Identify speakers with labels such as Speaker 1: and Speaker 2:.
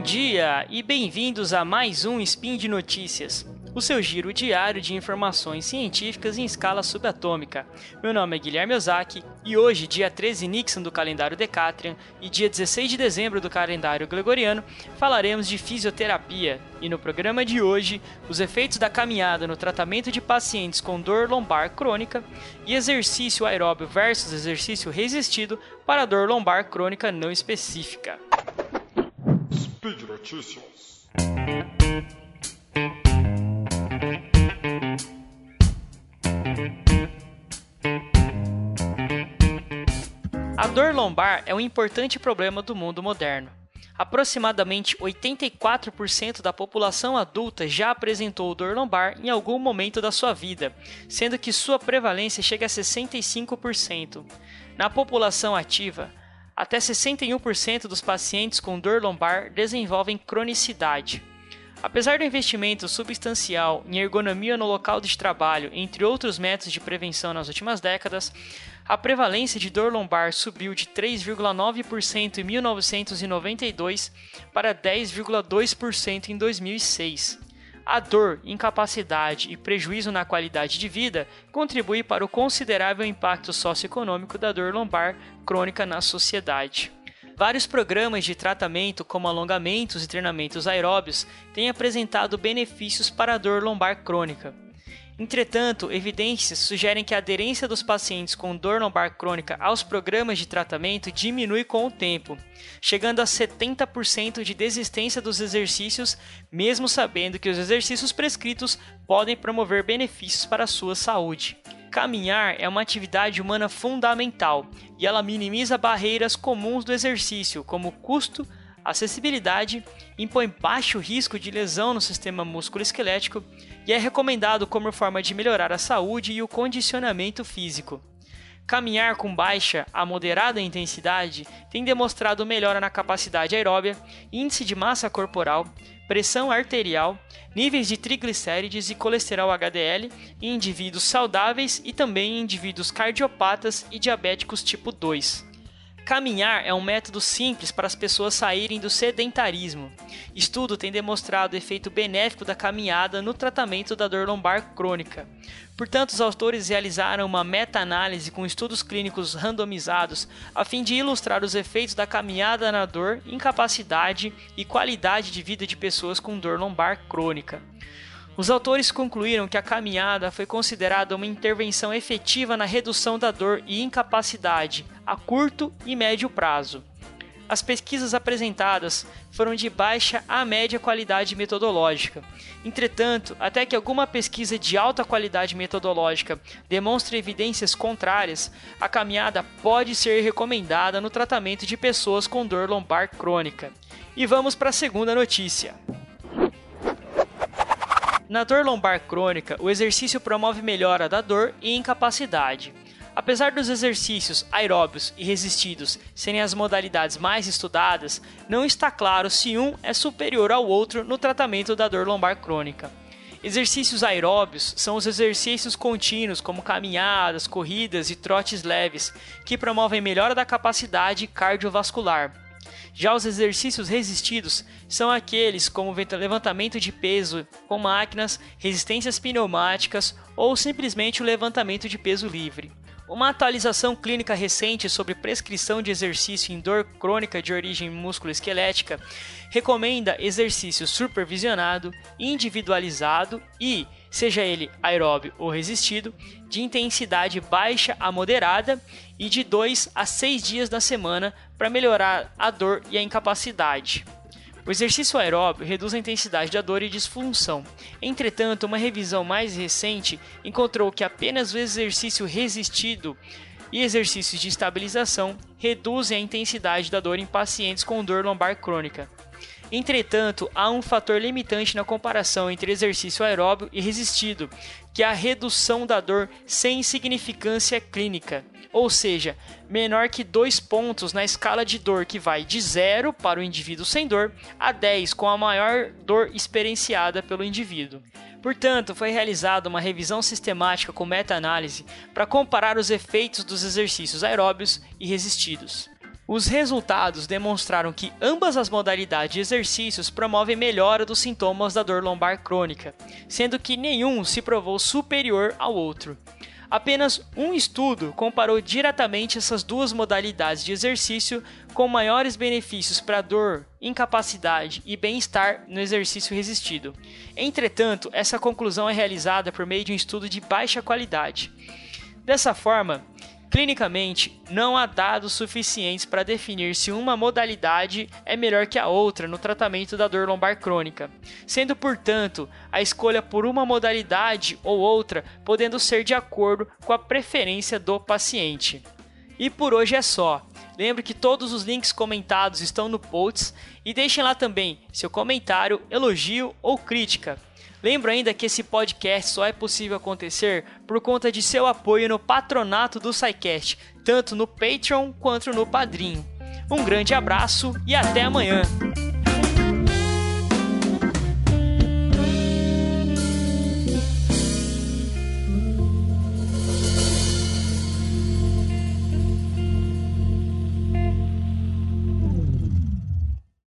Speaker 1: dia e bem-vindos a mais um Spin de Notícias, o seu giro diário de informações científicas em escala subatômica. Meu nome é Guilherme Ozaki e hoje, dia 13 Nixon do calendário Decatrian e dia 16 de dezembro do calendário Gregoriano, falaremos de fisioterapia. E no programa de hoje, os efeitos da caminhada no tratamento de pacientes com dor lombar crônica e exercício aeróbio versus exercício resistido para dor lombar crônica não específica. Notícias. A dor lombar é um importante problema do mundo moderno. Aproximadamente 84% da população adulta já apresentou dor lombar em algum momento da sua vida, sendo que sua prevalência chega a 65%. Na população ativa, até 61% dos pacientes com dor lombar desenvolvem cronicidade. Apesar do investimento substancial em ergonomia no local de trabalho, entre outros métodos de prevenção nas últimas décadas, a prevalência de dor lombar subiu de 3,9% em 1992 para 10,2% em 2006. A dor, incapacidade e prejuízo na qualidade de vida contribuem para o considerável impacto socioeconômico da dor lombar crônica na sociedade. Vários programas de tratamento, como alongamentos e treinamentos aeróbios, têm apresentado benefícios para a dor lombar crônica. Entretanto, evidências sugerem que a aderência dos pacientes com dor lombar crônica aos programas de tratamento diminui com o tempo, chegando a 70% de desistência dos exercícios, mesmo sabendo que os exercícios prescritos podem promover benefícios para a sua saúde. Caminhar é uma atividade humana fundamental e ela minimiza barreiras comuns do exercício, como custo, acessibilidade, impõe baixo risco de lesão no sistema músculo-esquelético e é recomendado como forma de melhorar a saúde e o condicionamento físico. Caminhar com baixa a moderada intensidade tem demonstrado melhora na capacidade aeróbia, índice de massa corporal, pressão arterial, níveis de triglicérides e colesterol HDL em indivíduos saudáveis e também em indivíduos cardiopatas e diabéticos tipo 2. Caminhar é um método simples para as pessoas saírem do sedentarismo. Estudo tem demonstrado o efeito benéfico da caminhada no tratamento da dor lombar crônica. Portanto, os autores realizaram uma meta-análise com estudos clínicos randomizados a fim de ilustrar os efeitos da caminhada na dor, incapacidade e qualidade de vida de pessoas com dor lombar crônica. Os autores concluíram que a caminhada foi considerada uma intervenção efetiva na redução da dor e incapacidade a curto e médio prazo. As pesquisas apresentadas foram de baixa a média qualidade metodológica. Entretanto, até que alguma pesquisa de alta qualidade metodológica demonstre evidências contrárias, a caminhada pode ser recomendada no tratamento de pessoas com dor lombar crônica. E vamos para a segunda notícia. Na dor lombar crônica, o exercício promove melhora da dor e incapacidade. Apesar dos exercícios aeróbios e resistidos serem as modalidades mais estudadas, não está claro se um é superior ao outro no tratamento da dor lombar crônica. Exercícios aeróbios são os exercícios contínuos, como caminhadas, corridas e trotes leves, que promovem melhora da capacidade cardiovascular. Já os exercícios resistidos são aqueles como levantamento de peso com máquinas, resistências pneumáticas ou simplesmente o levantamento de peso livre. Uma atualização clínica recente sobre prescrição de exercício em dor crônica de origem musculoesquelética recomenda exercício supervisionado, individualizado e, seja ele aeróbio ou resistido, de intensidade baixa a moderada e de 2 a 6 dias da semana para melhorar a dor e a incapacidade. O exercício aeróbio reduz a intensidade da dor e disfunção. Entretanto, uma revisão mais recente encontrou que apenas o exercício resistido e exercícios de estabilização reduzem a intensidade da dor em pacientes com dor lombar crônica. Entretanto, há um fator limitante na comparação entre exercício aeróbio e resistido, que é a redução da dor sem significância clínica, ou seja, menor que dois pontos na escala de dor que vai de 0 para o indivíduo sem dor a 10 com a maior dor experienciada pelo indivíduo. Portanto, foi realizada uma revisão sistemática com meta-análise para comparar os efeitos dos exercícios aeróbios e resistidos. Os resultados demonstraram que ambas as modalidades de exercícios promovem melhora dos sintomas da dor lombar crônica, sendo que nenhum se provou superior ao outro. Apenas um estudo comparou diretamente essas duas modalidades de exercício com maiores benefícios para dor, incapacidade e bem-estar no exercício resistido. Entretanto, essa conclusão é realizada por meio de um estudo de baixa qualidade. Dessa forma, Clinicamente, não há dados suficientes para definir se uma modalidade é melhor que a outra no tratamento da dor lombar crônica, sendo, portanto, a escolha por uma modalidade ou outra podendo ser de acordo com a preferência do paciente. E por hoje é só. Lembre que todos os links comentados estão no post e deixem lá também seu comentário, elogio ou crítica. Lembro ainda que esse podcast só é possível acontecer por conta de seu apoio no patronato do SciCast, tanto no Patreon quanto no Padrinho. Um grande abraço e até amanhã!